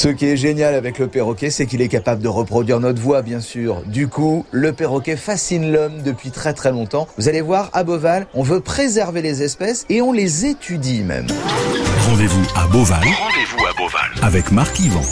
Ce qui est génial avec le perroquet, c'est qu'il est capable de reproduire notre voix, bien sûr. Du coup, le perroquet fascine l'homme depuis très très longtemps. Vous allez voir, à Beauval, on veut préserver les espèces et on les étudie même. Rendez-vous à Beauval. Rendez-vous à Beauval. Avec Marc Yvan.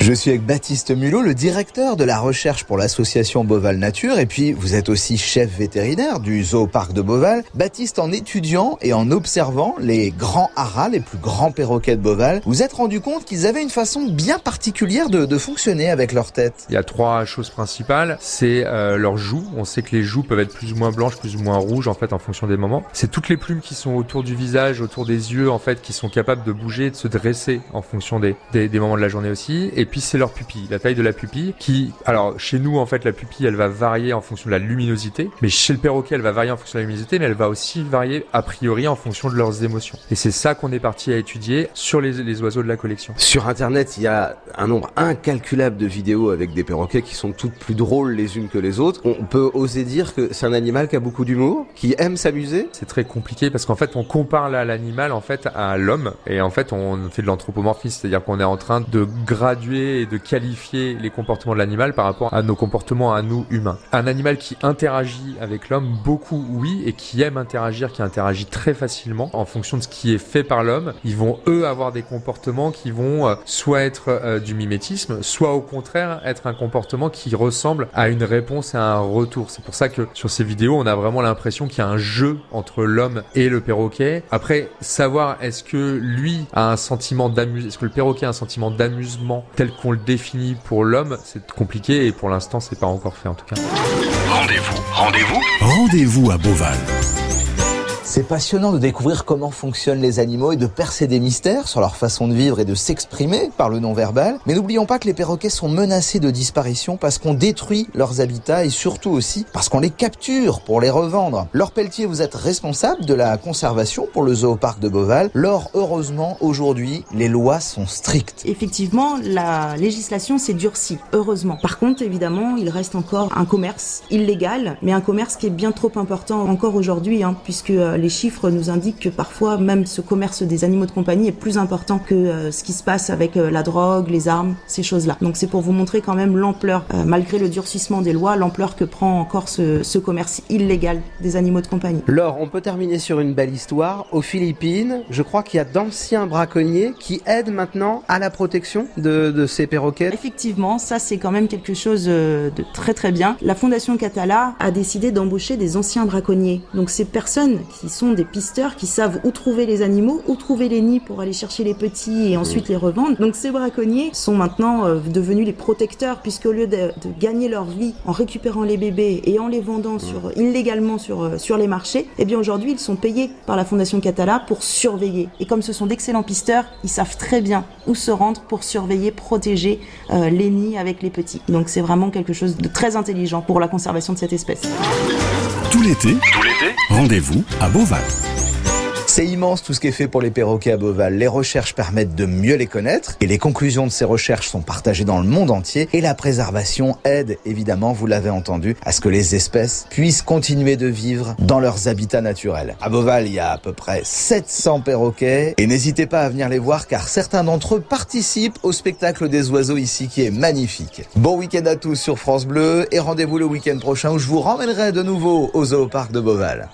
Je suis avec Baptiste Mulot, le directeur de la recherche pour l'association Beauval Nature, et puis vous êtes aussi chef vétérinaire du zooparc de Beauval. Baptiste, en étudiant et en observant les grands haras, les plus grands perroquets de Beauval, vous êtes rendu compte qu'ils avaient une façon bien particulière de, de, fonctionner avec leur tête. Il y a trois choses principales. C'est euh, leurs joues. On sait que les joues peuvent être plus ou moins blanches, plus ou moins rouges en fait en fonction des moments. C'est toutes les plumes qui sont autour du visage, autour des yeux en fait, qui sont capables de bouger, de se dresser en fonction des, des, des moments de la journée aussi. Puis c'est leur pupille, la taille de la pupille qui, alors chez nous en fait la pupille elle va varier en fonction de la luminosité, mais chez le perroquet elle va varier en fonction de la luminosité, mais elle va aussi varier a priori en fonction de leurs émotions. Et c'est ça qu'on est parti à étudier sur les, les, oiseaux de la collection. Sur internet il y a un nombre incalculable de vidéos avec des perroquets qui sont toutes plus drôles les unes que les autres. On peut oser dire que c'est un animal qui a beaucoup d'humour, qui aime s'amuser. C'est très compliqué parce qu'en fait on compare l'animal en fait à l'homme et en fait on fait de l'anthropomorphisme, c'est-à-dire qu'on est en train de graduer et de qualifier les comportements de l'animal par rapport à nos comportements à nous humains. Un animal qui interagit avec l'homme, beaucoup oui, et qui aime interagir, qui interagit très facilement en fonction de ce qui est fait par l'homme, ils vont eux avoir des comportements qui vont euh, soit être euh, du mimétisme, soit au contraire être un comportement qui ressemble à une réponse et à un retour. C'est pour ça que sur ces vidéos, on a vraiment l'impression qu'il y a un jeu entre l'homme et le perroquet. Après, savoir est-ce que lui a un sentiment d'amusement, est-ce que le perroquet a un sentiment d'amusement tel qu'on le défini pour l'homme, c'est compliqué et pour l'instant, c'est pas encore fait en tout cas. Rendez-vous, rendez-vous, rendez-vous à Beauval. C'est passionnant de découvrir comment fonctionnent les animaux et de percer des mystères sur leur façon de vivre et de s'exprimer par le non-verbal. Mais n'oublions pas que les perroquets sont menacés de disparition parce qu'on détruit leurs habitats et surtout aussi parce qu'on les capture pour les revendre. Laure Pelletier, vous êtes responsable de la conservation pour le zooparc de Beauval. Laure, heureusement, aujourd'hui, les lois sont strictes. Effectivement, la législation s'est durcie, heureusement. Par contre, évidemment, il reste encore un commerce illégal, mais un commerce qui est bien trop important encore aujourd'hui, hein, puisque les chiffres nous indiquent que parfois même ce commerce des animaux de compagnie est plus important que euh, ce qui se passe avec euh, la drogue, les armes, ces choses-là. Donc c'est pour vous montrer quand même l'ampleur, euh, malgré le durcissement des lois, l'ampleur que prend encore ce, ce, commerce illégal des animaux de compagnie. Laure, on peut terminer sur une belle histoire. Aux Philippines, je crois qu'il y a d'anciens braconniers qui aident maintenant à la protection de, de ces perroquets. Effectivement, ça c'est quand même quelque chose de très très bien. La Fondation Catala a décidé d'embaucher des anciens braconniers. Donc ces personnes qui sont des pisteurs qui savent où trouver les animaux, où trouver les nids pour aller chercher les petits et ensuite les revendre. Donc ces braconniers sont maintenant euh, devenus les protecteurs puisqu'au lieu de, de, gagner leur vie en récupérant les bébés et en les vendant sur, illégalement sur, euh, sur les marchés, eh bien aujourd'hui ils sont payés par la Fondation Catala pour surveiller. Et comme ce sont d'excellents pisteurs, ils savent très bien où se rendre pour surveiller, protéger euh, les nids avec les petits. Donc c'est vraiment quelque chose de très intelligent pour la conservation de cette espèce. Tout l'été, tout l'été, rendez-vous à Beauval. Immense tout ce qui est fait pour les perroquets à Beauval. Les recherches permettent de mieux les connaître et les conclusions de ces recherches sont partagées dans le monde entier et la préservation aide évidemment, vous l'avez entendu, à ce que les espèces puissent continuer de vivre dans leurs habitats naturels. À Beauval, il y a à peu près 700 perroquets et n'hésitez pas à venir les voir car certains d'entre eux participent au spectacle des oiseaux ici qui est magnifique. Bon week-end à tous sur France Bleu et rendez-vous le week-end prochain où je vous ramènerai de nouveau au zooparc de Beauval.